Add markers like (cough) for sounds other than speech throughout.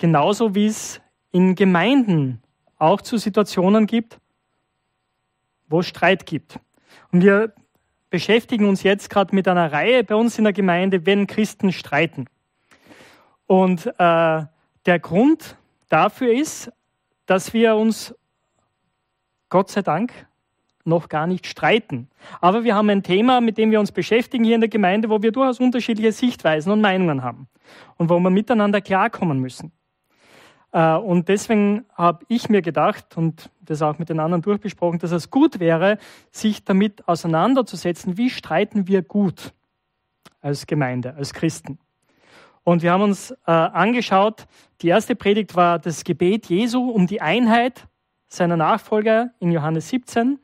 Genauso wie es in Gemeinden auch zu Situationen gibt, wo es Streit gibt. Und wir beschäftigen uns jetzt gerade mit einer Reihe bei uns in der Gemeinde, wenn Christen streiten. Und äh, der Grund dafür ist, dass wir uns, Gott sei Dank, noch gar nicht streiten. Aber wir haben ein Thema, mit dem wir uns beschäftigen hier in der Gemeinde, wo wir durchaus unterschiedliche Sichtweisen und Meinungen haben und wo wir miteinander klarkommen müssen. Äh, und deswegen habe ich mir gedacht und das auch mit den anderen durchbesprochen, dass es gut wäre, sich damit auseinanderzusetzen, wie streiten wir gut als Gemeinde, als Christen. Und wir haben uns äh, angeschaut, die erste Predigt war das Gebet Jesu um die Einheit seiner Nachfolger in Johannes 17.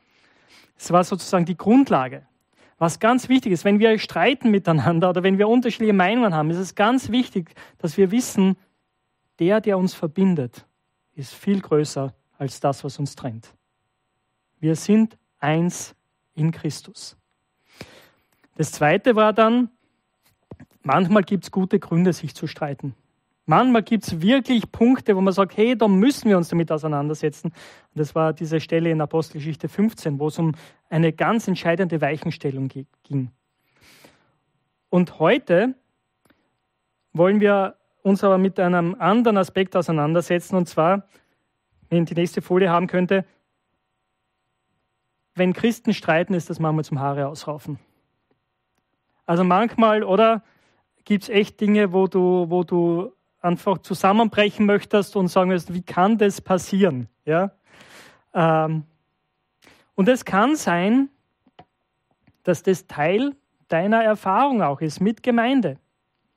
Es war sozusagen die Grundlage. Was ganz wichtig ist, wenn wir streiten miteinander oder wenn wir unterschiedliche Meinungen haben, ist es ganz wichtig, dass wir wissen, der, der uns verbindet, ist viel größer als das, was uns trennt. Wir sind eins in Christus. Das zweite war dann, manchmal gibt es gute Gründe, sich zu streiten. Manchmal gibt es wirklich Punkte, wo man sagt, hey, da müssen wir uns damit auseinandersetzen. Und das war diese Stelle in Apostelgeschichte 15, wo es um eine ganz entscheidende Weichenstellung ging. Und heute wollen wir uns aber mit einem anderen Aspekt auseinandersetzen, und zwar, wenn die nächste Folie haben könnte, wenn Christen streiten, ist das manchmal zum Haare ausraufen. Also manchmal, oder gibt es echt Dinge, wo du, wo du einfach zusammenbrechen möchtest und sagen wirst, wie kann das passieren? Ja? Ähm, und es kann sein, dass das Teil deiner Erfahrung auch ist mit Gemeinde,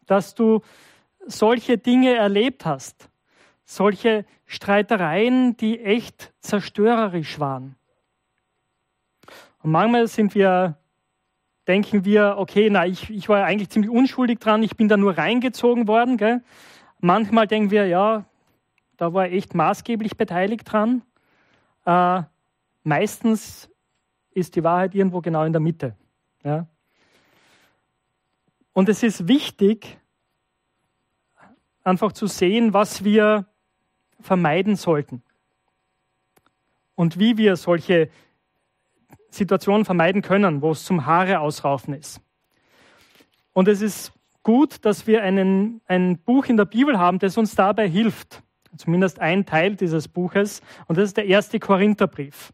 dass du solche Dinge erlebt hast, solche Streitereien, die echt zerstörerisch waren. Und manchmal sind wir, denken wir, okay, na, ich, ich war ja eigentlich ziemlich unschuldig dran, ich bin da nur reingezogen worden. Gell? Manchmal denken wir, ja, da war echt maßgeblich beteiligt dran. Äh, meistens ist die Wahrheit irgendwo genau in der Mitte. Ja? Und es ist wichtig, einfach zu sehen, was wir vermeiden sollten und wie wir solche Situationen vermeiden können, wo es zum Haare ausraufen ist. Und es ist gut, dass wir einen, ein Buch in der Bibel haben, das uns dabei hilft. Zumindest ein Teil dieses Buches. Und das ist der erste Korintherbrief.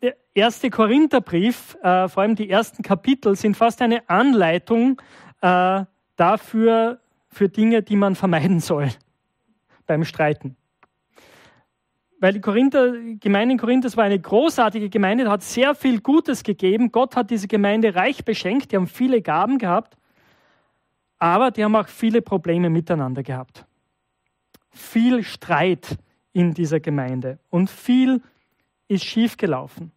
Der erste Korintherbrief, äh, vor allem die ersten Kapitel, sind fast eine Anleitung äh, dafür, für Dinge, die man vermeiden soll (laughs) beim Streiten. Weil die Korinther, Gemeinde in Korinth, das war eine großartige Gemeinde, hat sehr viel Gutes gegeben. Gott hat diese Gemeinde reich beschenkt, die haben viele Gaben gehabt. Aber die haben auch viele Probleme miteinander gehabt. Viel Streit in dieser Gemeinde und viel ist schiefgelaufen.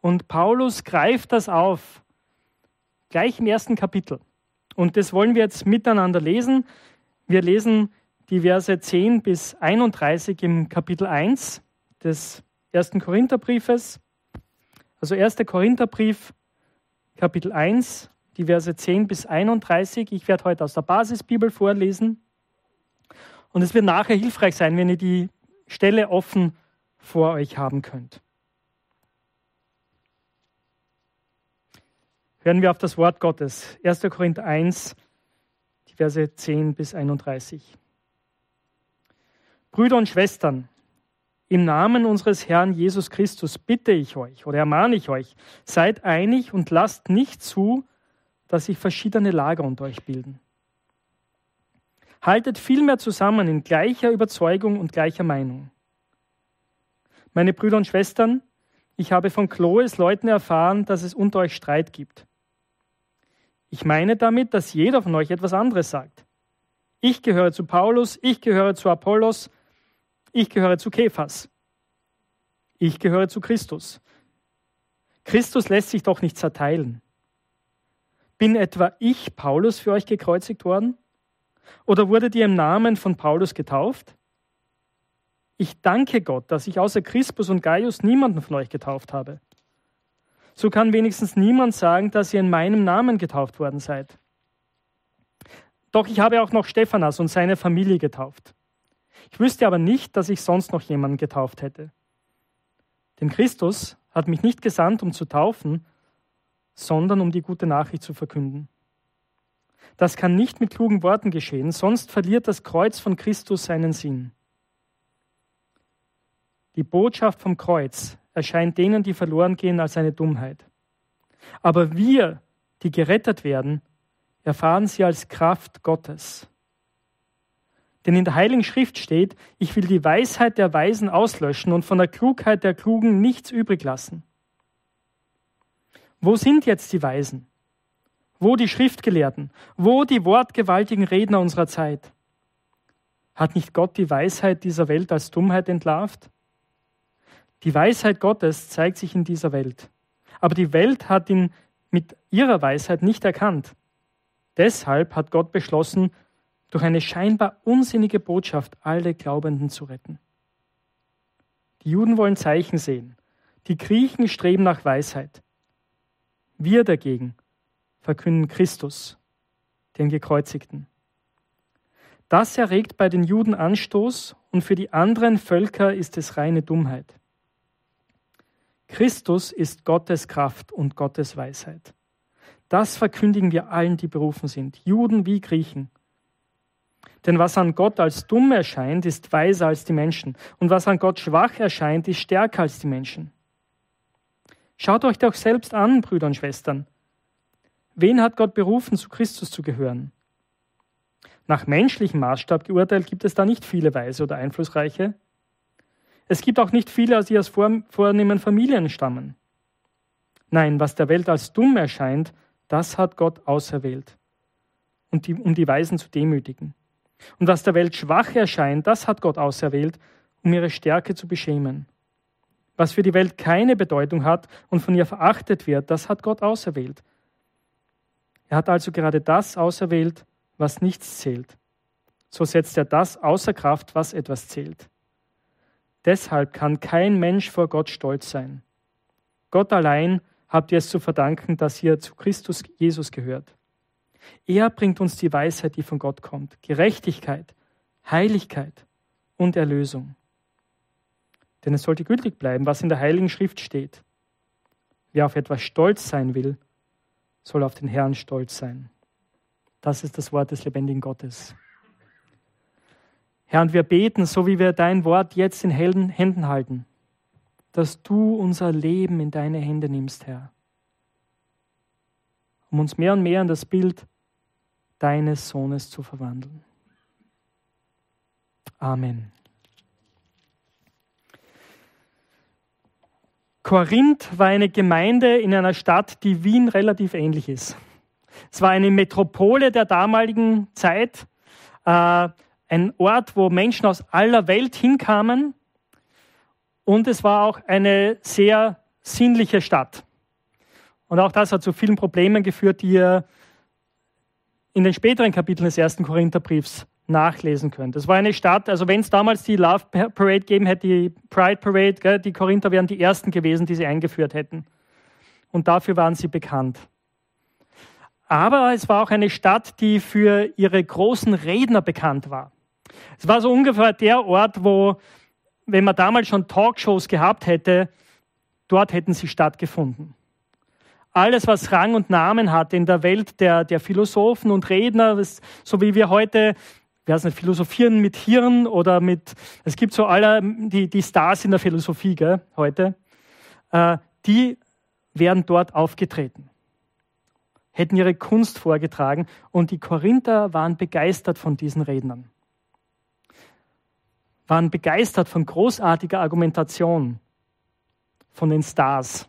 Und Paulus greift das auf, gleich im ersten Kapitel. Und das wollen wir jetzt miteinander lesen. Wir lesen die Verse 10 bis 31 im Kapitel 1 des ersten Korintherbriefes. Also 1. Korintherbrief, Kapitel 1, die Verse 10 bis 31. Ich werde heute aus der Basisbibel vorlesen. Und es wird nachher hilfreich sein, wenn ihr die Stelle offen vor euch haben könnt. Hören wir auf das Wort Gottes. 1. Korinther 1, die Verse 10 bis 31. Brüder und Schwestern, im Namen unseres Herrn Jesus Christus bitte ich euch oder ermahne ich euch, seid einig und lasst nicht zu, dass sich verschiedene Lager unter euch bilden. Haltet vielmehr zusammen in gleicher Überzeugung und gleicher Meinung. Meine Brüder und Schwestern, ich habe von Chloes Leuten erfahren, dass es unter euch Streit gibt. Ich meine damit, dass jeder von euch etwas anderes sagt. Ich gehöre zu Paulus, ich gehöre zu Apollos, ich gehöre zu Kephas. Ich gehöre zu Christus. Christus lässt sich doch nicht zerteilen. Bin etwa ich, Paulus, für euch gekreuzigt worden? Oder wurdet ihr im Namen von Paulus getauft? Ich danke Gott, dass ich außer Crispus und Gaius niemanden von euch getauft habe. So kann wenigstens niemand sagen, dass ihr in meinem Namen getauft worden seid. doch ich habe auch noch Stephanas und seine Familie getauft. Ich wüsste aber nicht, dass ich sonst noch jemanden getauft hätte. Denn Christus hat mich nicht gesandt, um zu taufen, sondern um die gute Nachricht zu verkünden. Das kann nicht mit klugen Worten geschehen, sonst verliert das Kreuz von Christus seinen Sinn. Die Botschaft vom Kreuz erscheint denen, die verloren gehen, als eine Dummheit. Aber wir, die gerettet werden, erfahren sie als Kraft Gottes. Denn in der Heiligen Schrift steht, ich will die Weisheit der Weisen auslöschen und von der Klugheit der Klugen nichts übrig lassen. Wo sind jetzt die Weisen? Wo die Schriftgelehrten? Wo die wortgewaltigen Redner unserer Zeit? Hat nicht Gott die Weisheit dieser Welt als Dummheit entlarvt? Die Weisheit Gottes zeigt sich in dieser Welt. Aber die Welt hat ihn mit ihrer Weisheit nicht erkannt. Deshalb hat Gott beschlossen, durch eine scheinbar unsinnige Botschaft alle Glaubenden zu retten. Die Juden wollen Zeichen sehen. Die Griechen streben nach Weisheit. Wir dagegen verkünden Christus, den Gekreuzigten. Das erregt bei den Juden Anstoß und für die anderen Völker ist es reine Dummheit. Christus ist Gottes Kraft und Gottes Weisheit. Das verkündigen wir allen, die berufen sind, Juden wie Griechen. Denn was an Gott als dumm erscheint, ist weiser als die Menschen. Und was an Gott schwach erscheint, ist stärker als die Menschen. Schaut euch doch selbst an, Brüder und Schwestern. Wen hat Gott berufen, zu Christus zu gehören? Nach menschlichem Maßstab geurteilt gibt es da nicht viele Weise oder Einflussreiche. Es gibt auch nicht viele, die aus vornehmen Familien stammen. Nein, was der Welt als dumm erscheint, das hat Gott auserwählt, um die, um die Weisen zu demütigen. Und was der Welt schwach erscheint, das hat Gott auserwählt, um ihre Stärke zu beschämen. Was für die Welt keine Bedeutung hat und von ihr verachtet wird, das hat Gott auserwählt. Er hat also gerade das auserwählt, was nichts zählt. So setzt er das außer Kraft, was etwas zählt. Deshalb kann kein Mensch vor Gott stolz sein. Gott allein habt ihr es zu verdanken, dass ihr zu Christus Jesus gehört. Er bringt uns die Weisheit, die von Gott kommt, Gerechtigkeit, Heiligkeit und Erlösung. Denn es sollte gültig bleiben, was in der Heiligen Schrift steht. Wer auf etwas stolz sein will, soll auf den Herrn stolz sein. Das ist das Wort des lebendigen Gottes. Herr, und wir beten, so wie wir dein Wort jetzt in Händen halten, dass du unser Leben in deine Hände nimmst, Herr, um uns mehr und mehr in das Bild deines Sohnes zu verwandeln. Amen. Korinth war eine Gemeinde in einer Stadt, die Wien relativ ähnlich ist. Es war eine Metropole der damaligen Zeit, äh, ein Ort, wo Menschen aus aller Welt hinkamen und es war auch eine sehr sinnliche Stadt. Und auch das hat zu vielen Problemen geführt, die ihr in den späteren Kapiteln des ersten Korintherbriefs nachlesen könnt. Es war eine Stadt, also wenn es damals die Love Parade gegeben hätte, die Pride Parade, gell, die Korinther wären die ersten gewesen, die sie eingeführt hätten. Und dafür waren sie bekannt. Aber es war auch eine Stadt, die für ihre großen Redner bekannt war. Es war so ungefähr der Ort, wo, wenn man damals schon Talkshows gehabt hätte, dort hätten sie stattgefunden. Alles, was Rang und Namen hat in der Welt der, der Philosophen und Redner, so wie wir heute heißt nicht, philosophieren mit Hirn oder mit, es gibt so alle, die, die Stars in der Philosophie gell, heute, äh, die wären dort aufgetreten, hätten ihre Kunst vorgetragen und die Korinther waren begeistert von diesen Rednern, waren begeistert von großartiger Argumentation von den Stars.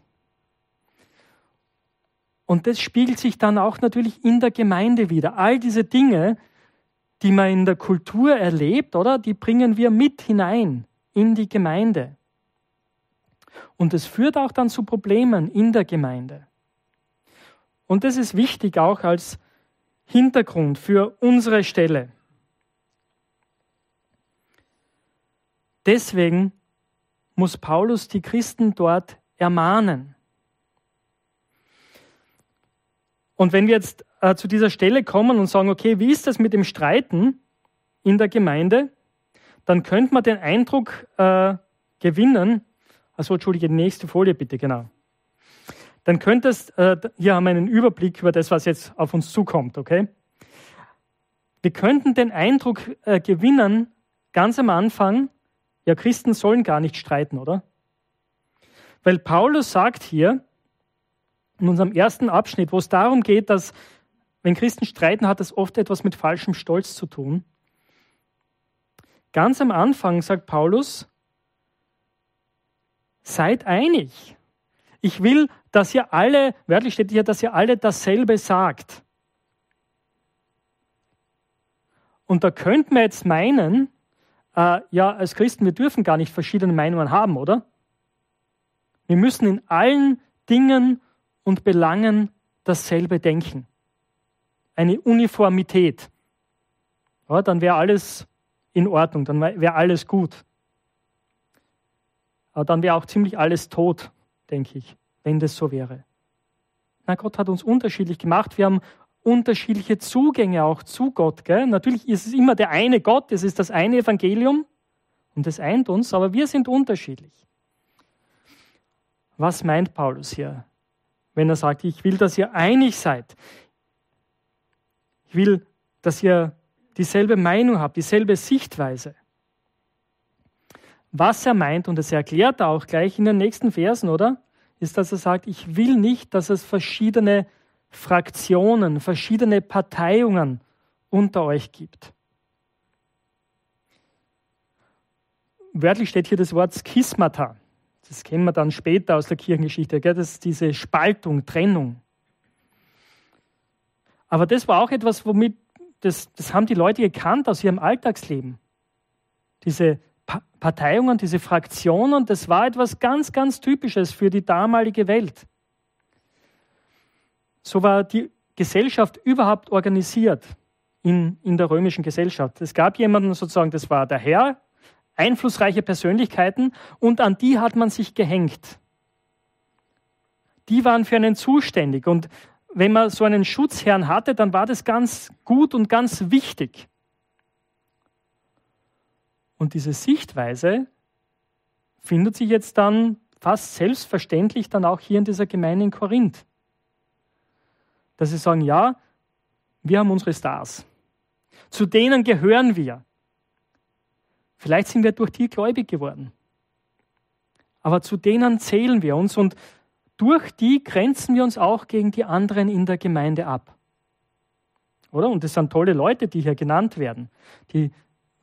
Und das spiegelt sich dann auch natürlich in der Gemeinde wieder. All diese Dinge, die man in der Kultur erlebt, oder? Die bringen wir mit hinein in die Gemeinde. Und es führt auch dann zu Problemen in der Gemeinde. Und das ist wichtig auch als Hintergrund für unsere Stelle. Deswegen muss Paulus die Christen dort ermahnen. Und wenn wir jetzt äh, zu dieser Stelle kommen und sagen, okay, wie ist das mit dem Streiten in der Gemeinde? Dann könnte man den Eindruck äh, gewinnen, also entschuldige, die nächste Folie bitte, genau. Dann könnte es, äh, hier haben wir einen Überblick über das, was jetzt auf uns zukommt, okay? Wir könnten den Eindruck äh, gewinnen, ganz am Anfang, ja, Christen sollen gar nicht streiten, oder? Weil Paulus sagt hier, in unserem ersten Abschnitt, wo es darum geht, dass wenn Christen streiten, hat das oft etwas mit falschem Stolz zu tun. Ganz am Anfang sagt Paulus, seid einig. Ich will, dass ihr alle, wörtlich steht hier, dass ihr alle dasselbe sagt. Und da könnte man jetzt meinen, äh, ja, als Christen, wir dürfen gar nicht verschiedene Meinungen haben, oder? Wir müssen in allen Dingen und Belangen dasselbe denken. Eine Uniformität. Ja, dann wäre alles in Ordnung, dann wäre alles gut. Aber dann wäre auch ziemlich alles tot, denke ich, wenn das so wäre. Na, Gott hat uns unterschiedlich gemacht. Wir haben unterschiedliche Zugänge auch zu Gott. Gell? Natürlich ist es immer der eine Gott, es ist das eine Evangelium und das eint uns, aber wir sind unterschiedlich. Was meint Paulus hier, wenn er sagt, ich will, dass ihr einig seid? Ich will, dass ihr dieselbe Meinung habt, dieselbe Sichtweise. Was er meint, und das erklärt er auch gleich in den nächsten Versen, oder? Ist, dass er sagt, ich will nicht, dass es verschiedene Fraktionen, verschiedene Parteiungen unter euch gibt. Wörtlich steht hier das Wort Schismata. Das kennen wir dann später aus der Kirchengeschichte. Gell? Das ist diese Spaltung, Trennung. Aber das war auch etwas, womit, das, das haben die Leute gekannt aus ihrem Alltagsleben. Diese Parteiungen, diese Fraktionen, das war etwas ganz, ganz Typisches für die damalige Welt. So war die Gesellschaft überhaupt organisiert in, in der römischen Gesellschaft. Es gab jemanden sozusagen, das war der Herr, einflussreiche Persönlichkeiten und an die hat man sich gehängt. Die waren für einen zuständig und wenn man so einen Schutzherrn hatte, dann war das ganz gut und ganz wichtig. Und diese Sichtweise findet sich jetzt dann fast selbstverständlich dann auch hier in dieser Gemeinde in Korinth. Dass sie sagen, ja, wir haben unsere Stars. Zu denen gehören wir. Vielleicht sind wir durch die gläubig geworden. Aber zu denen zählen wir uns und durch die grenzen wir uns auch gegen die anderen in der Gemeinde ab. Oder? Und das sind tolle Leute, die hier genannt werden. Die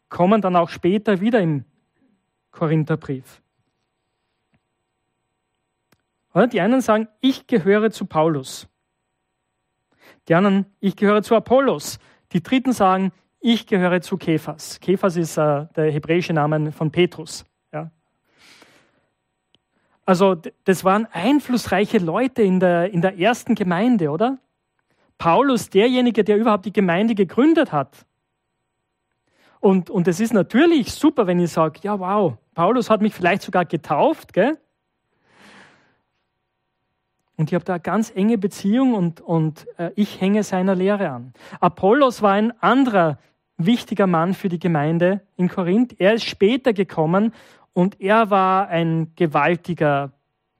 kommen dann auch später wieder im Korintherbrief. Oder? Die einen sagen, ich gehöre zu Paulus. Die anderen, ich gehöre zu Apollos. Die dritten sagen, ich gehöre zu Kephas. Kephas ist äh, der hebräische Name von Petrus. Ja. Also das waren einflussreiche Leute in der, in der ersten Gemeinde, oder? Paulus, derjenige, der überhaupt die Gemeinde gegründet hat. Und, und es ist natürlich super, wenn ich sage, ja wow, Paulus hat mich vielleicht sogar getauft, gell? Und ich habe da eine ganz enge Beziehung und, und äh, ich hänge seiner Lehre an. Apollos war ein anderer wichtiger Mann für die Gemeinde in Korinth. Er ist später gekommen und er war ein gewaltiger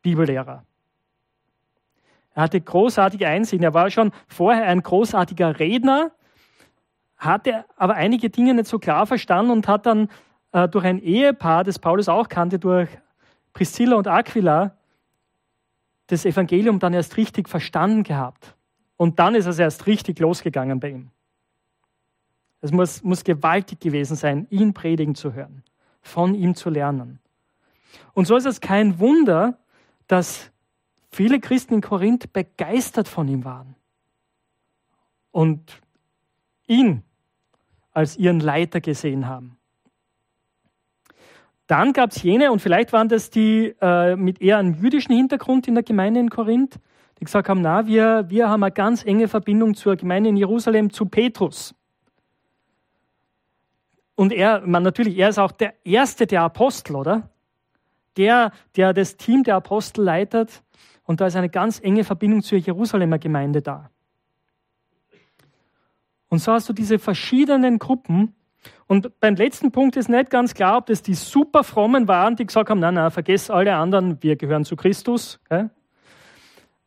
Bibellehrer. Er hatte großartige Einsichten. Er war schon vorher ein großartiger Redner, hatte aber einige Dinge nicht so klar verstanden und hat dann äh, durch ein Ehepaar, das Paulus auch kannte, durch Priscilla und Aquila, das Evangelium dann erst richtig verstanden gehabt. Und dann ist es erst richtig losgegangen bei ihm. Es muss, muss gewaltig gewesen sein, ihn predigen zu hören, von ihm zu lernen. Und so ist es kein Wunder, dass viele Christen in Korinth begeistert von ihm waren und ihn als ihren Leiter gesehen haben. Dann gab es jene, und vielleicht waren das die äh, mit eher einem jüdischen Hintergrund in der Gemeinde in Korinth, die gesagt haben, na, wir, wir haben eine ganz enge Verbindung zur Gemeinde in Jerusalem, zu Petrus. Und er, man natürlich, er ist auch der erste der Apostel, oder? Der, der das Team der Apostel leitet. Und da ist eine ganz enge Verbindung zur Jerusalemer Gemeinde da. Und so hast du diese verschiedenen Gruppen. Und beim letzten Punkt ist nicht ganz klar, ob das die super frommen waren, die gesagt haben, nein, nein, vergesst alle anderen, wir gehören zu Christus. Gell?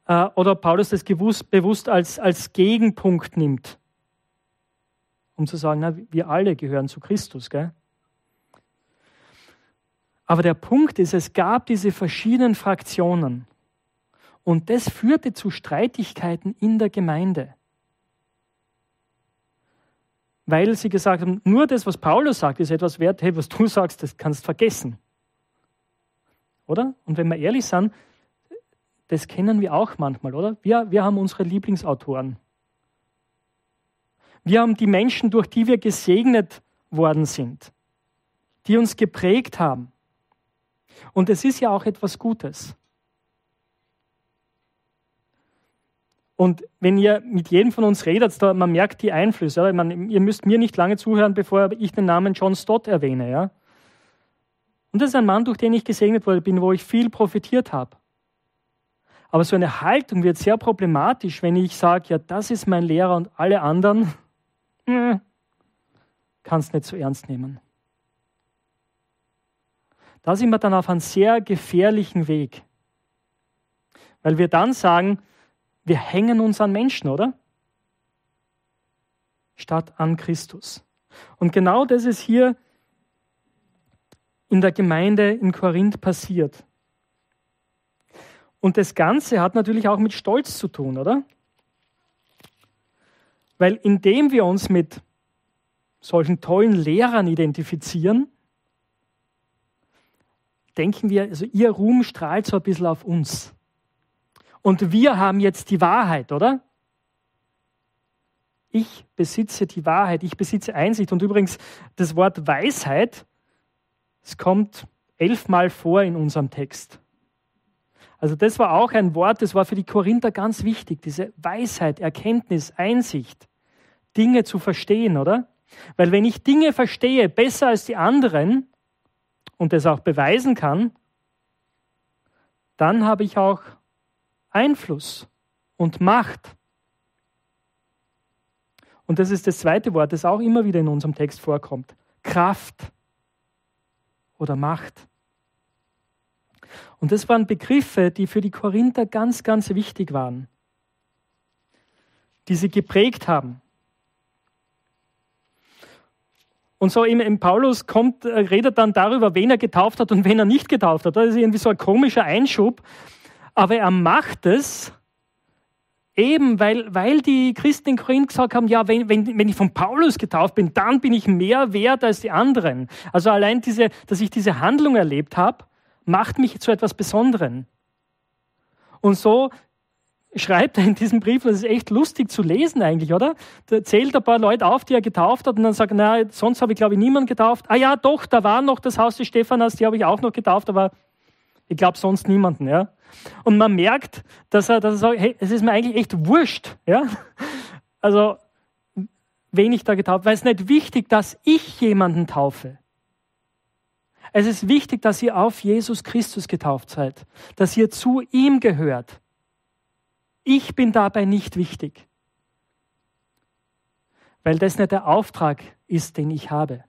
Äh, oder ob Paulus das gewusst, bewusst als, als Gegenpunkt nimmt, um zu sagen, na, wir alle gehören zu Christus. Gell? Aber der Punkt ist, es gab diese verschiedenen Fraktionen. Und das führte zu Streitigkeiten in der Gemeinde weil sie gesagt haben, nur das, was Paulus sagt, ist etwas wert, hey, was du (laughs) sagst, das kannst du vergessen. Oder? Und wenn wir ehrlich sind, das kennen wir auch manchmal, oder? Wir, wir haben unsere Lieblingsautoren. Wir haben die Menschen, durch die wir gesegnet worden sind, die uns geprägt haben. Und es ist ja auch etwas Gutes. Und wenn ihr mit jedem von uns redet, da, man merkt die Einflüsse. Ja? Man, ihr müsst mir nicht lange zuhören, bevor ich den Namen John Stott erwähne. Ja? Und das ist ein Mann, durch den ich gesegnet worden bin, wo ich viel profitiert habe. Aber so eine Haltung wird sehr problematisch, wenn ich sage, ja, das ist mein Lehrer und alle anderen (laughs) hm, kannst nicht so ernst nehmen. Da sind wir dann auf einem sehr gefährlichen Weg. Weil wir dann sagen, wir hängen uns an Menschen, oder? Statt an Christus. Und genau das ist hier in der Gemeinde in Korinth passiert. Und das Ganze hat natürlich auch mit Stolz zu tun, oder? Weil indem wir uns mit solchen tollen Lehrern identifizieren, denken wir, also ihr Ruhm strahlt so ein bisschen auf uns. Und wir haben jetzt die Wahrheit, oder? Ich besitze die Wahrheit, ich besitze Einsicht. Und übrigens, das Wort Weisheit, es kommt elfmal vor in unserem Text. Also das war auch ein Wort, das war für die Korinther ganz wichtig, diese Weisheit, Erkenntnis, Einsicht, Dinge zu verstehen, oder? Weil wenn ich Dinge verstehe besser als die anderen und das auch beweisen kann, dann habe ich auch Einfluss und Macht. Und das ist das zweite Wort, das auch immer wieder in unserem Text vorkommt. Kraft oder Macht. Und das waren Begriffe, die für die Korinther ganz, ganz wichtig waren, die sie geprägt haben. Und so im, Paulus kommt, äh, redet dann darüber, wen er getauft hat und wen er nicht getauft hat. Das ist irgendwie so ein komischer Einschub, aber er macht es eben, weil, weil die Christen in Korinth gesagt haben, ja, wenn, wenn, wenn ich von Paulus getauft bin, dann bin ich mehr wert als die anderen. Also allein diese, dass ich diese Handlung erlebt habe, macht mich zu etwas Besonderen. Und so schreibt er in diesem Brief, das ist echt lustig zu lesen eigentlich, oder? Da zählt ein paar Leute auf, die er getauft hat und dann sagt, na, sonst habe ich glaube ich niemanden getauft. Ah ja, doch, da war noch das Haus des Stephanas, die habe ich auch noch getauft, aber ich glaube sonst niemanden, ja. Und man merkt, dass er, dass er sagt, hey, es ist mir eigentlich echt wurscht. Ja? (laughs) Also, wen ich da getauft weil es nicht wichtig, dass ich jemanden taufe. Es ist wichtig, dass ihr auf Jesus Christus getauft seid, dass ihr zu ihm gehört. Ich bin dabei nicht wichtig, weil das nicht der Auftrag ist, den ich habe.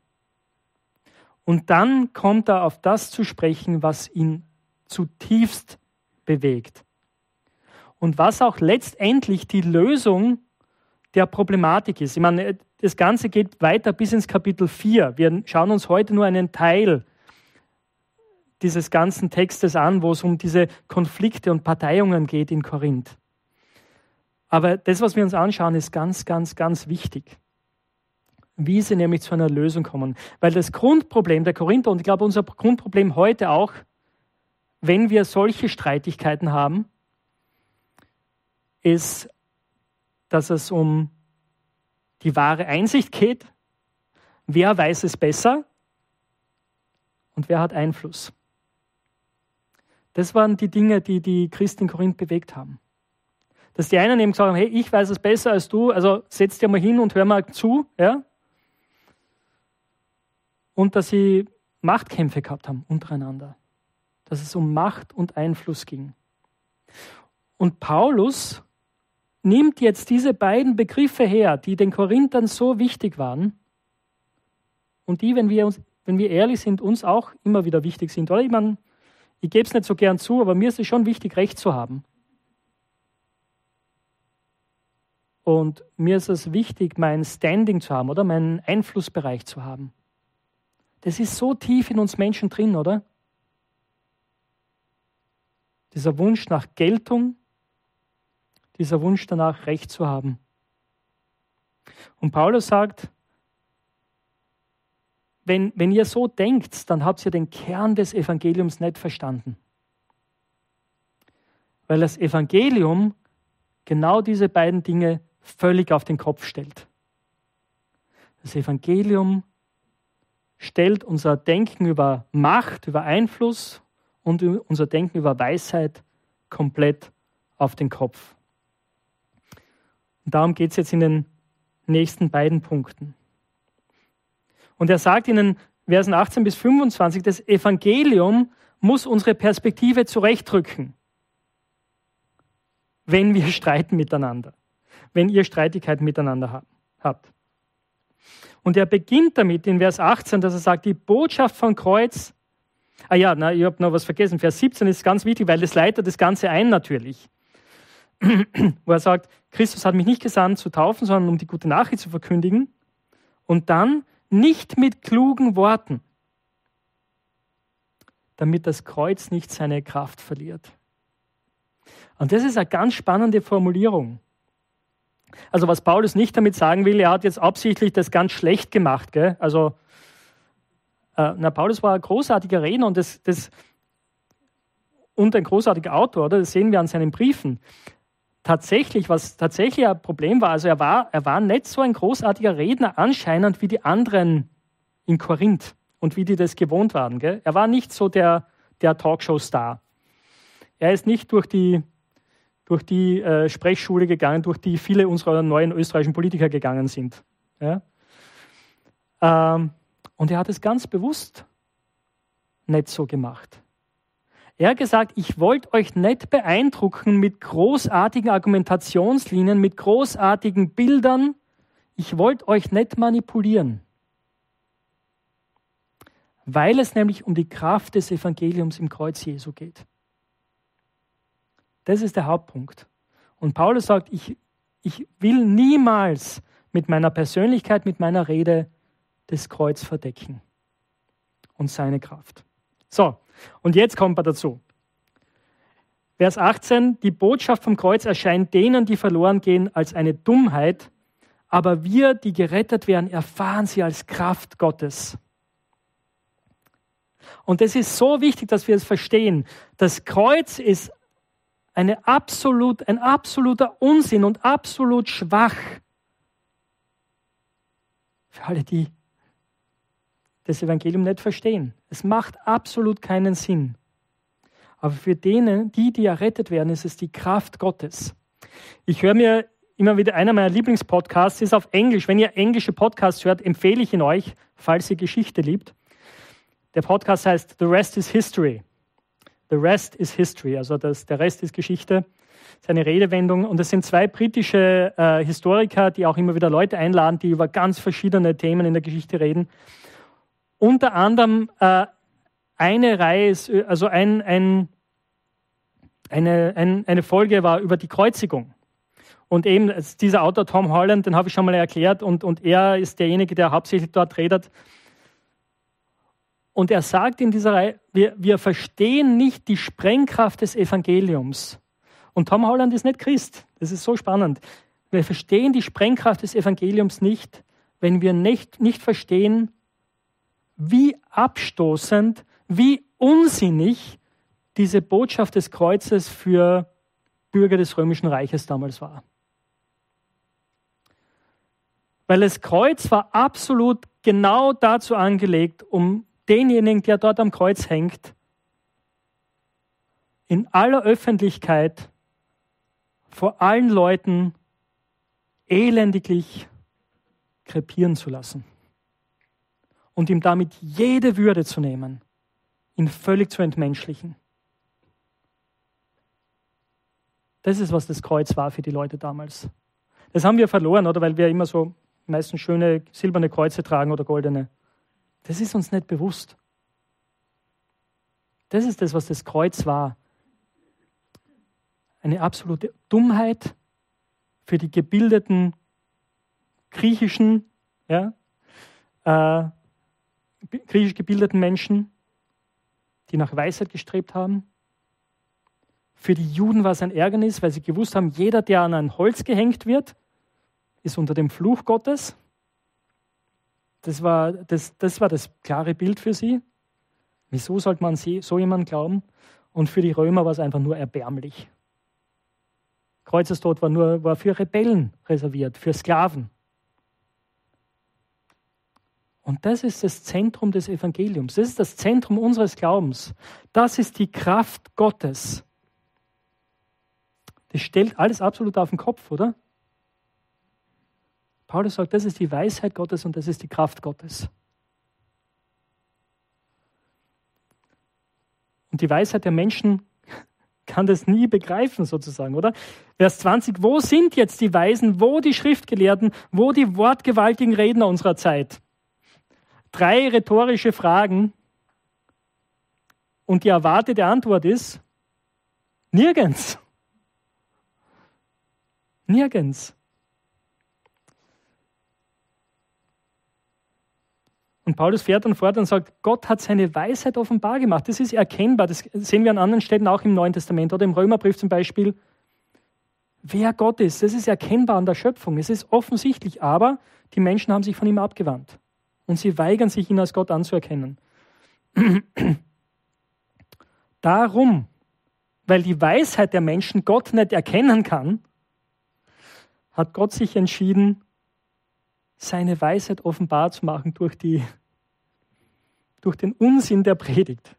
Und dann kommt er auf das zu sprechen, was ihn zutiefst bewegt. Und was auch letztendlich die Lösung der Problematik ist. Ich meine, das Ganze geht weiter bis ins Kapitel 4. Wir schauen uns heute nur einen Teil dieses ganzen Textes an, wo es um diese Konflikte und Parteiungen geht in Korinth. Aber das, was wir uns anschauen, ist ganz, ganz, ganz wichtig. Wie sie nämlich zu einer Lösung kommen. Weil das Grundproblem der Korinther, und ich glaube, unser Grundproblem heute auch, wenn wir solche Streitigkeiten haben, ist, dass es um die wahre Einsicht geht. Wer weiß es besser und wer hat Einfluss? Das waren die Dinge, die die Christen in Korinth bewegt haben. Dass die einen eben gesagt haben, hey, ich weiß es besser als du, also setz dir mal hin und hör mal zu, ja? Und dass sie Machtkämpfe gehabt haben untereinander dass es um Macht und Einfluss ging. Und Paulus nimmt jetzt diese beiden Begriffe her, die den Korinthern so wichtig waren und die, wenn wir, uns, wenn wir ehrlich sind, uns auch immer wieder wichtig sind. Oder ich, mein, ich gebe es nicht so gern zu, aber mir ist es schon wichtig, Recht zu haben. Und mir ist es wichtig, mein Standing zu haben oder meinen Einflussbereich zu haben. Das ist so tief in uns Menschen drin, oder? Dieser Wunsch nach Geltung, dieser Wunsch danach, Recht zu haben. Und Paulus sagt, wenn, wenn ihr so denkt, dann habt ihr den Kern des Evangeliums nicht verstanden. Weil das Evangelium genau diese beiden Dinge völlig auf den Kopf stellt. Das Evangelium stellt unser Denken über Macht, über Einfluss und unser Denken über Weisheit komplett auf den Kopf. Und darum geht es jetzt in den nächsten beiden Punkten. Und er sagt ihnen, Versen 18 bis 25, das Evangelium muss unsere Perspektive zurechtrücken, wenn wir (laughs) streiten miteinander, wenn ihr Streitigkeiten miteinander habt. Und er beginnt damit in Vers 18, dass er sagt, die Botschaft von Kreuz Ah ja, na, ich habe noch was vergessen. Vers 17 ist ganz wichtig, weil das leitet das Ganze ein natürlich. (clears throat) Wo er sagt, Christus hat mich nicht gesandt zu taufen, sondern um die gute Nachricht zu verkündigen. Und dann nicht mit klugen Worten, damit das Kreuz nicht seine Kraft verliert. Und das ist eine ganz spannende Formulierung. Also was Paulus nicht damit sagen will, er hat jetzt absichtlich das ganz schlecht gemacht. Gell? Also äh, na, Paulus war ein großartiger Redner und, das, das, und ein großartiger Autor, oder? das sehen wir an seinen Briefen. Tatsächlich, was tatsächlich ein Problem war, also er war, er war nicht so ein großartiger Redner anscheinend wie die anderen in Korinth und wie die das gewohnt waren. Gell? Er war nicht so der, der Talkshow-Star. Er ist nicht durch die, durch die äh, Sprechschule gegangen, durch die viele unserer neuen österreichischen Politiker gegangen sind. Ja? Ähm, und er hat es ganz bewusst nicht so gemacht. Er hat gesagt, ich wollte euch nicht beeindrucken mit großartigen Argumentationslinien, mit großartigen Bildern. Ich wollte euch nicht manipulieren. Weil es nämlich um die Kraft des Evangeliums im Kreuz Jesu geht. Das ist der Hauptpunkt. Und Paulus sagt, ich, ich will niemals mit meiner Persönlichkeit, mit meiner Rede das Kreuz verdecken und seine Kraft. So, und jetzt kommt er dazu. Vers 18, die Botschaft vom Kreuz erscheint denen, die verloren gehen, als eine Dummheit, aber wir, die gerettet werden, erfahren sie als Kraft Gottes. Und es ist so wichtig, dass wir es verstehen. Das Kreuz ist eine absolut, ein absoluter Unsinn und absolut schwach. Für alle, die das Evangelium nicht verstehen. Es macht absolut keinen Sinn. Aber für denen, die, die errettet werden, ist es die Kraft Gottes. Ich höre mir immer wieder, einer meiner Lieblingspodcasts ist auf Englisch. Wenn ihr englische Podcasts hört, empfehle ich ihn euch, falls ihr Geschichte liebt. Der Podcast heißt The Rest is History. The Rest is History, also das, der Rest ist Geschichte. Seine Redewendung. Und es sind zwei britische äh, Historiker, die auch immer wieder Leute einladen, die über ganz verschiedene Themen in der Geschichte reden. Unter anderem äh, eine Reihe, ist, also ein, ein, eine, ein, eine Folge war über die Kreuzigung. Und eben dieser Autor Tom Holland, den habe ich schon mal erklärt, und, und er ist derjenige, der hauptsächlich dort redet. Und er sagt in dieser Reihe, wir, wir verstehen nicht die Sprengkraft des Evangeliums. Und Tom Holland ist nicht Christ. Das ist so spannend. Wir verstehen die Sprengkraft des Evangeliums nicht, wenn wir nicht, nicht verstehen, wie abstoßend, wie unsinnig diese Botschaft des Kreuzes für Bürger des Römischen Reiches damals war. Weil das Kreuz war absolut genau dazu angelegt, um denjenigen, der dort am Kreuz hängt, in aller Öffentlichkeit vor allen Leuten elendiglich krepieren zu lassen und ihm damit jede Würde zu nehmen, ihn völlig zu entmenschlichen. Das ist, was das Kreuz war für die Leute damals. Das haben wir verloren, oder? Weil wir immer so meistens schöne silberne Kreuze tragen oder goldene. Das ist uns nicht bewusst. Das ist das, was das Kreuz war. Eine absolute Dummheit für die gebildeten griechischen, ja, äh, griechisch gebildeten Menschen, die nach Weisheit gestrebt haben. Für die Juden war es ein Ärgernis, weil sie gewusst haben, jeder, der an ein Holz gehängt wird, ist unter dem Fluch Gottes. Das war das, das war das klare Bild für sie. Wieso sollte man so jemanden glauben? Und für die Römer war es einfach nur erbärmlich. Kreuzestod war nur war für Rebellen reserviert, für Sklaven. Und das ist das Zentrum des Evangeliums. Das ist das Zentrum unseres Glaubens. Das ist die Kraft Gottes. Das stellt alles absolut auf den Kopf, oder? Paulus sagt, das ist die Weisheit Gottes und das ist die Kraft Gottes. Und die Weisheit der Menschen (laughs) kann das nie begreifen, sozusagen, oder? Vers 20, wo sind jetzt die Weisen, wo die Schriftgelehrten, wo die wortgewaltigen Redner unserer Zeit? Drei rhetorische Fragen und die erwartete Antwort ist, nirgends. Nirgends. Und Paulus fährt dann fort und sagt, Gott hat seine Weisheit offenbar gemacht. Das ist erkennbar. Das sehen wir an anderen Stellen auch im Neuen Testament oder im Römerbrief zum Beispiel. Wer Gott ist, das ist erkennbar an der Schöpfung. Es ist offensichtlich, aber die Menschen haben sich von ihm abgewandt. Und sie weigern sich, ihn als Gott anzuerkennen. (clears throat) Darum, weil die Weisheit der Menschen Gott nicht erkennen kann, hat Gott sich entschieden, seine Weisheit offenbar zu machen durch die durch den Unsinn der Predigt.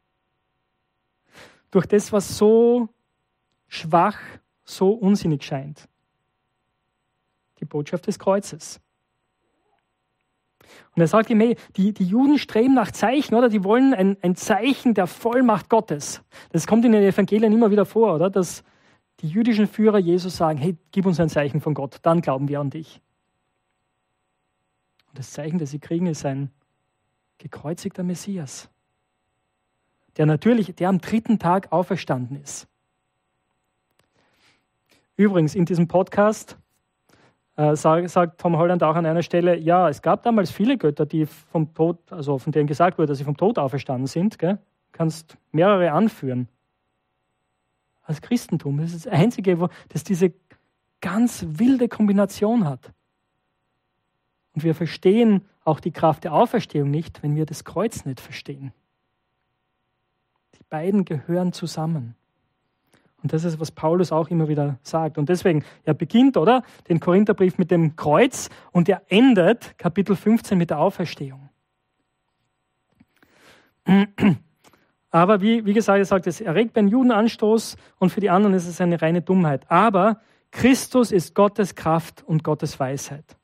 Durch das, was so schwach, so unsinnig scheint. Die Botschaft des Kreuzes. Und er sagt ihm, hey, die, die Juden streben nach Zeichen, oder? Die wollen ein, ein Zeichen der Vollmacht Gottes. Das kommt in den Evangelien immer wieder vor, oder? Dass die jüdischen Führer Jesus sagen, hey, gib uns ein Zeichen von Gott, dann glauben wir an dich. Und das Zeichen, das sie kriegen, ist ein gekreuzigter Messias, der natürlich, der am dritten Tag auferstanden ist. Übrigens, in diesem Podcast äh, sagt, Tom Holland auch an einer Stelle, ja, es gab damals viele Götter, die vom Tod, also von denen gesagt wurde, dass sie vom Tod auferstanden sind. Gell? Kannst mehrere anführen. Als Christentum, das ist das Einzige, wo das diese ganz wilde Kombination hat. Und wir verstehen auch die Kraft der Auferstehung nicht, wenn wir das Kreuz nicht verstehen. Die beiden gehören zusammen. Und das ist, was Paulus auch immer wieder sagt. Und deswegen, er beginnt, oder? Den Korintherbrief mit dem Kreuz und er endet Kapitel 15 mit der Auferstehung. (clears throat) Aber wie, wie gesagt, er sagt, es erregt beim Juden Anstoß und für die anderen ist es eine reine Dummheit. Aber Christus ist Gottes Kraft und Gottes Weisheit.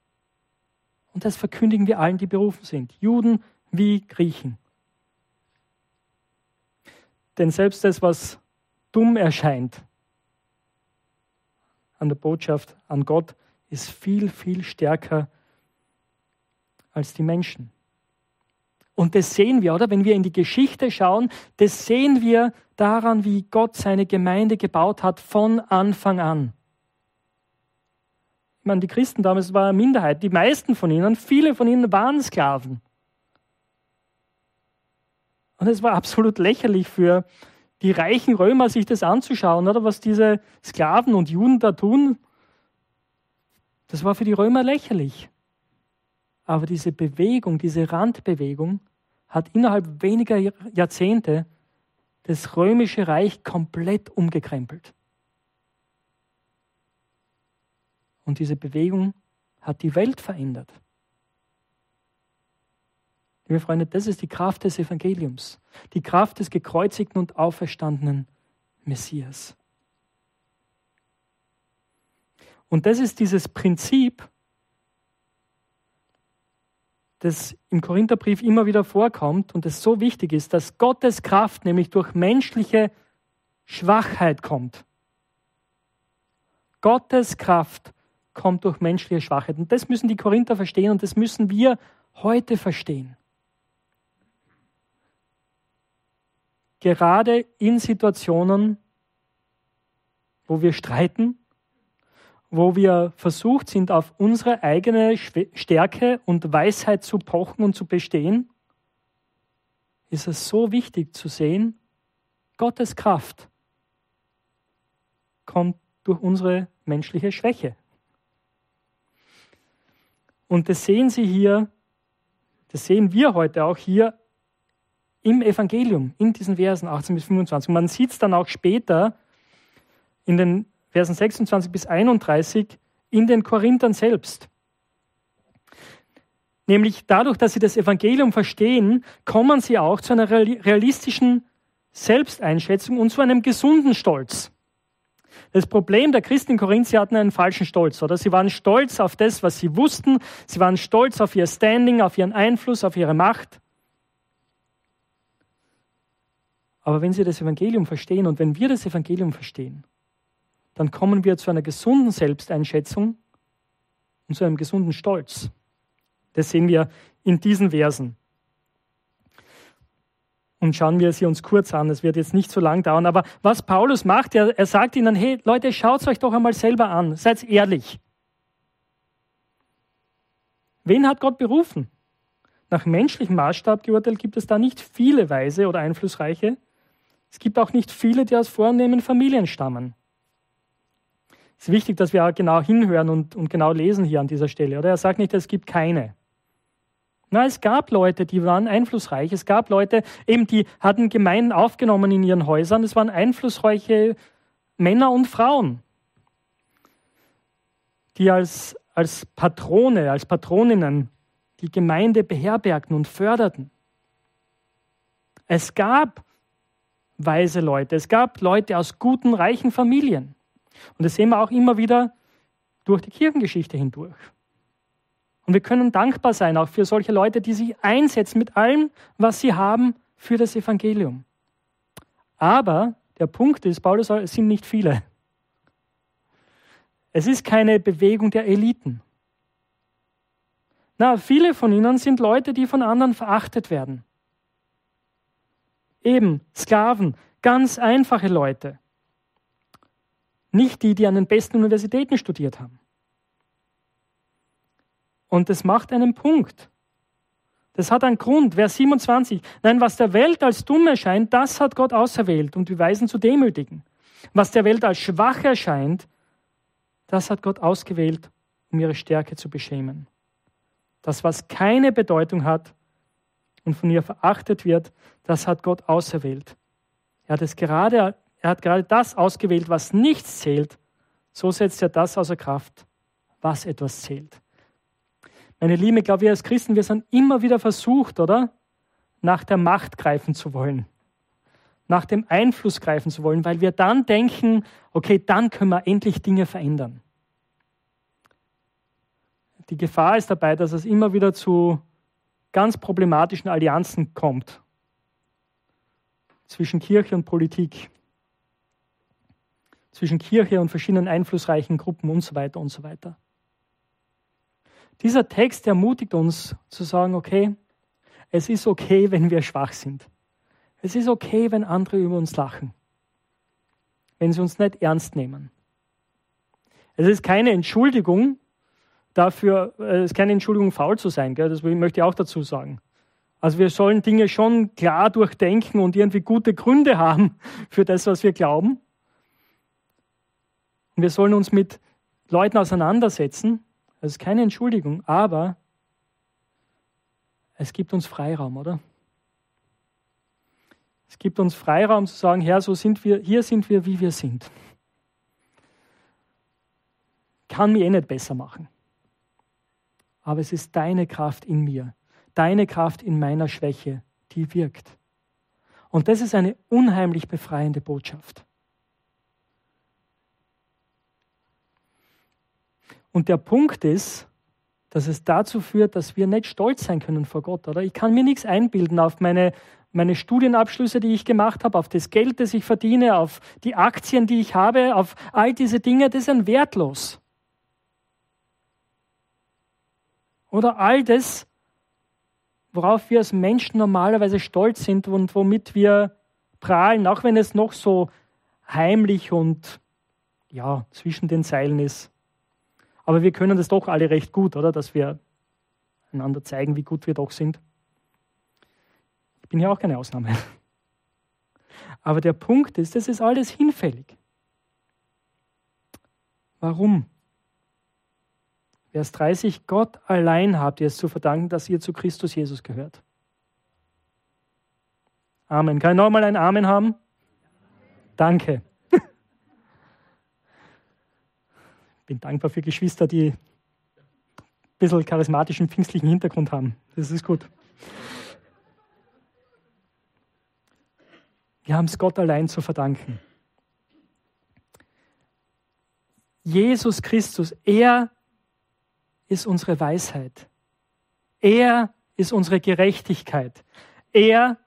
Und das verkündigen wir allen, die berufen sind, Juden wie Griechen. Denn selbst das, was dumm erscheint an der Botschaft, an Gott, ist viel, viel stärker als die Menschen. Und das sehen wir, oder? Wenn wir in die Geschichte schauen, das sehen wir daran, wie Gott seine Gemeinde gebaut hat von Anfang an meine, die Christen damals waren eine Minderheit. Die meisten von ihnen, viele von ihnen waren Sklaven. Und es war absolut lächerlich für die reichen Römer, sich das anzuschauen, oder was diese Sklaven und Juden da tun. Das war für die Römer lächerlich. Aber diese Bewegung, diese Randbewegung hat innerhalb weniger Jahrzehnte das römische Reich komplett umgekrempelt. Und diese Bewegung hat die Welt verändert. Liebe Freunde, das ist die Kraft des Evangeliums, die Kraft des gekreuzigten und auferstandenen Messias. Und das ist dieses Prinzip, das im Korintherbrief immer wieder vorkommt und das so wichtig ist, dass Gottes Kraft nämlich durch menschliche Schwachheit kommt. Gottes Kraft kommt durch menschliche Schwachheit. Und das müssen die Korinther verstehen und das müssen wir heute verstehen. Gerade in Situationen, wo wir streiten, wo wir versucht sind, auf unsere eigene Stärke und Weisheit zu pochen und zu bestehen, ist es so wichtig zu sehen, Gottes Kraft kommt durch unsere menschliche Schwäche. Und das sehen Sie hier, das sehen wir heute auch hier im Evangelium, in diesen Versen 18 bis 25. Man sieht es dann auch später in den Versen 26 bis 31 in den Korinthern selbst. Nämlich dadurch, dass sie das Evangelium verstehen, kommen sie auch zu einer realistischen Selbsteinschätzung und zu einem gesunden Stolz. Das Problem der Christen in Korinth, sie hatten einen falschen Stolz, oder? Sie waren stolz auf das, was sie wussten. Sie waren stolz auf ihr Standing, auf ihren Einfluss, auf ihre Macht. Aber wenn sie das Evangelium verstehen und wenn wir das Evangelium verstehen, dann kommen wir zu einer gesunden Selbsteinschätzung und zu einem gesunden Stolz. Das sehen wir in diesen Versen. Und schauen wir sie uns kurz an. Es wird jetzt nicht so lang dauern. Aber was Paulus macht, er, er sagt ihnen, hey Leute, schaut es euch doch einmal selber an. Seid ehrlich. Wen hat Gott berufen? Nach menschlichem Maßstab geurteilt gibt es da nicht viele Weise oder Einflussreiche. Es gibt auch nicht viele, die aus vornehmen Familien stammen. Es ist wichtig, dass wir auch genau hinhören und, und genau lesen hier an dieser Stelle. Oder er sagt nicht, es gibt keine. Na, es gab Leute, die waren einflussreich. Es gab Leute, eben die hatten Gemeinden aufgenommen in ihren Häusern. Es waren einflussreiche Männer und Frauen, die als, als Patrone, als Patroninnen die Gemeinde beherbergten und förderten. Es gab weise Leute, es gab Leute aus guten, reichen Familien. Und das sehen wir auch immer wieder durch die Kirchengeschichte hindurch. Und wir können dankbar sein auch für solche Leute, die sich einsetzen mit allem, was sie haben für das Evangelium. Aber der Punkt ist, Paulus es sind nicht viele. Es ist keine Bewegung der Eliten. Na, viele von ihnen sind Leute, die von anderen verachtet werden. Eben Sklaven, ganz einfache Leute. Nicht die, die an den besten Universitäten studiert haben. Und das macht einen Punkt. Das hat einen Grund. Vers 27. Nein, was der Welt als dumm erscheint, das hat Gott auserwählt, um die Weisen zu demütigen. Was der Welt als schwach erscheint, das hat Gott ausgewählt, um ihre Stärke zu beschämen. Das, was keine Bedeutung hat und von ihr verachtet wird, das hat Gott auserwählt. Er hat es gerade er hat gerade das ausgewählt, was nichts zählt. So setzt er das außer Kraft, was etwas zählt. Meine Lieben, ich glaube, wir als Christen, wir sind immer wieder versucht, oder? Nach der Macht greifen zu wollen. Nach dem Einfluss greifen zu wollen, weil wir dann denken, okay, dann können wir endlich Dinge verändern. Die Gefahr ist dabei, dass es immer wieder zu ganz problematischen Allianzen kommt zwischen Kirche und Politik zwischen Kirche und verschiedenen einflussreichen Gruppen und so weiter und so weiter. Dieser Text ermutigt uns zu sagen, okay, es ist okay, wenn wir schwach sind. Es ist okay, wenn andere über uns lachen, wenn sie uns nicht ernst nehmen. Es ist keine Entschuldigung dafür, äh, es ist keine Entschuldigung, faul zu sein, gell? das möchte ich auch dazu sagen. Also wir sollen Dinge schon klar durchdenken und irgendwie gute Gründe (laughs) haben für das, was wir glauben. Und wir sollen uns mit Leuten auseinandersetzen. Das ist keine Entschuldigung, aber es gibt uns Freiraum, oder? Es gibt uns Freiraum zu sagen, Herr, so sind wir, hier sind wir, wie wir sind. Kann mir eh nicht besser machen. Aber es ist deine Kraft in mir, deine Kraft in meiner Schwäche, die wirkt. Und das ist eine unheimlich befreiende Botschaft. Und der Punkt ist, dass es dazu führt, dass wir nicht stolz sein können vor Gott, oder? Ich kann mir nichts einbilden auf meine, meine Studienabschlüsse, die ich gemacht habe, auf das Geld, das ich verdiene, auf die Aktien, die ich habe, auf all diese Dinge, das sind wertlos. Oder all das, worauf wir als Menschen normalerweise stolz sind und womit wir prahlen, auch wenn es noch so heimlich und ja, zwischen den Zeilen ist. Aber wir können das doch alle recht gut, oder? Dass wir einander zeigen, wie gut wir doch sind. Ich bin ja auch keine Ausnahme. Aber der Punkt ist, das ist alles hinfällig. Warum? Vers 30, Gott allein habt ihr es zu verdanken, dass ihr zu Christus Jesus gehört. Amen. Kann ich nochmal ein Amen haben? Danke. (laughs) bin dankbar für Geschwister, die ein bisschen charismatischen, pfingstlichen Hintergrund haben. Das ist gut. Wir haben es Gott allein zu verdanken. Jesus Christus, er ist unsere Weisheit. Er ist unsere Gerechtigkeit. Er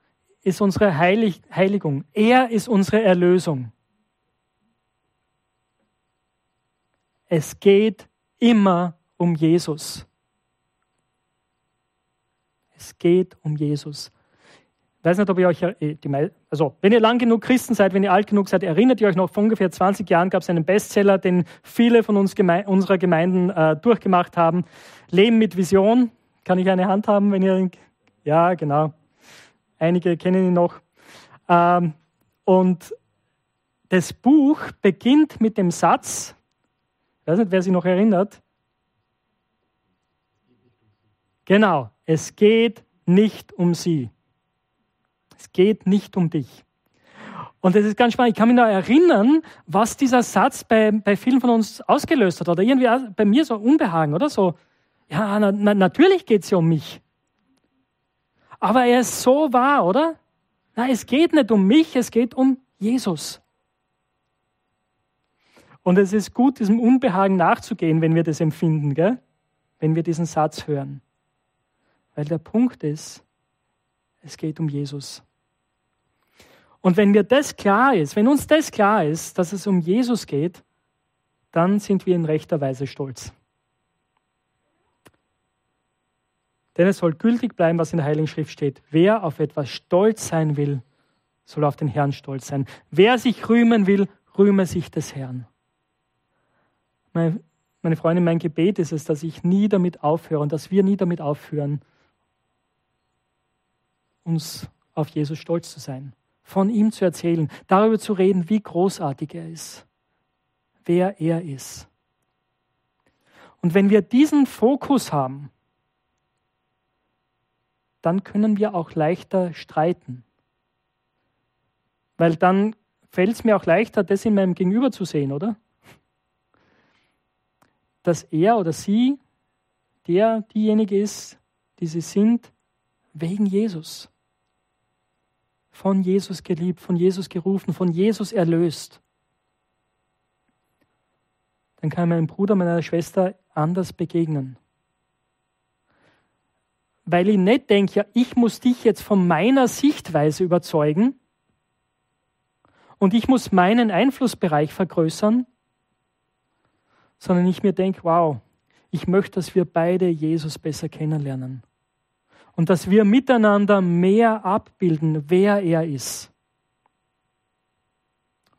ist unsere Heilig Heiligung. Er ist unsere Erlösung. Es geht immer um Jesus. Es geht um Jesus. Weiß nicht, ob ihr euch, äh, also wenn ihr lang genug Christen seid, wenn ihr alt genug seid, erinnert ihr euch noch, vor ungefähr 20 Jahren gab es einen Bestseller, den viele von uns Geme unserer Gemeinden äh, durchgemacht haben. Leben mit Vision. Kann ich eine Hand haben, wenn ihr, ja, genau. Einige kennen ihn noch. Ähm, und das Buch beginnt mit dem Satz, ich weiß nicht, wer sich noch erinnert. Genau, es geht nicht um sie. Es geht nicht um dich. Und das ist ganz spannend. Ich kann mich noch erinnern, was dieser Satz bei, bei vielen von uns ausgelöst hat. Oder irgendwie bei mir so Unbehagen, oder so. Ja, na, na, natürlich geht es ja um mich. Aber er ist so wahr, oder? Na, es geht nicht um mich, es geht um Jesus. Und es ist gut, diesem Unbehagen nachzugehen, wenn wir das empfinden, gell? wenn wir diesen Satz hören. Weil der Punkt ist, es geht um Jesus. Und wenn mir das klar ist, wenn uns das klar ist, dass es um Jesus geht, dann sind wir in rechter Weise stolz. Denn es soll gültig bleiben, was in der Heiligen Schrift steht. Wer auf etwas stolz sein will, soll auf den Herrn stolz sein. Wer sich rühmen will, rühme sich des Herrn. Meine, Freundin, mein Gebet ist es, dass ich nie damit aufhöre und dass wir nie damit aufhören, uns auf Jesus stolz zu sein von ihm zu erzählen, darüber zu reden, wie großartig er ist, wer er ist. Und wenn wir diesen Fokus haben, dann können wir auch leichter streiten. Weil dann fällt es mir auch leichter, das in meinem Gegenüber zu sehen, oder? Dass er oder sie der, diejenige ist, die sie sind, wegen Jesus von Jesus geliebt, von Jesus gerufen, von Jesus erlöst, dann kann meinem Bruder, meiner Schwester anders begegnen. Weil ich nicht denke, ja, ich muss dich jetzt von meiner Sichtweise überzeugen und ich muss meinen Einflussbereich vergrößern, sondern ich mir denke, wow, ich möchte, dass wir beide Jesus besser kennenlernen und dass wir miteinander mehr abbilden, wer er ist.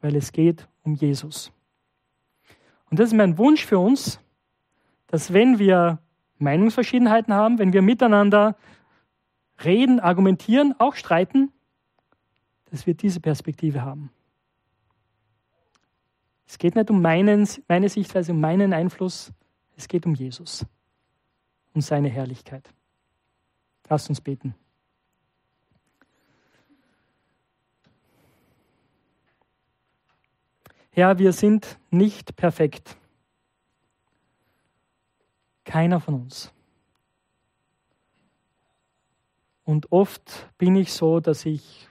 Weil es geht um Jesus. Und das ist mein Wunsch für uns, dass wenn wir Meinungsverschiedenheiten haben, wenn wir miteinander reden, argumentieren, auch streiten, dass wir diese Perspektive haben. Es geht nicht um meinen, meine Sichtweise, um meinen Einfluss, es geht um Jesus und seine Herrlichkeit. Lasst uns beten. Herr, wir sind nicht perfekt. Keiner von uns. Und oft bin ich so, dass ich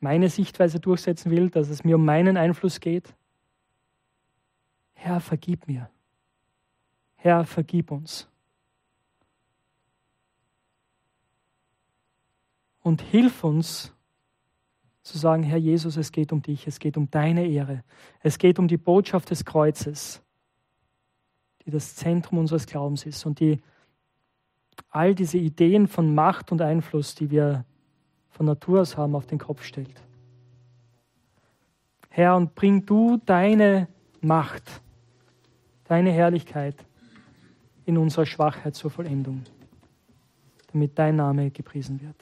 meine Sichtweise durchsetzen will, dass es mir um meinen Einfluss geht. Herr, vergib mir. Herr, vergib uns. Und hilf uns zu sagen, Herr Jesus, es geht um dich, es geht um deine Ehre, es geht um die Botschaft des Kreuzes, die das Zentrum unseres Glaubens ist und die all diese Ideen von Macht und Einfluss, die wir von Natur aus haben, auf den Kopf stellt. Herr, und bring du deine Macht, deine Herrlichkeit in unserer Schwachheit zur Vollendung, damit dein Name gepriesen wird.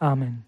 Amen.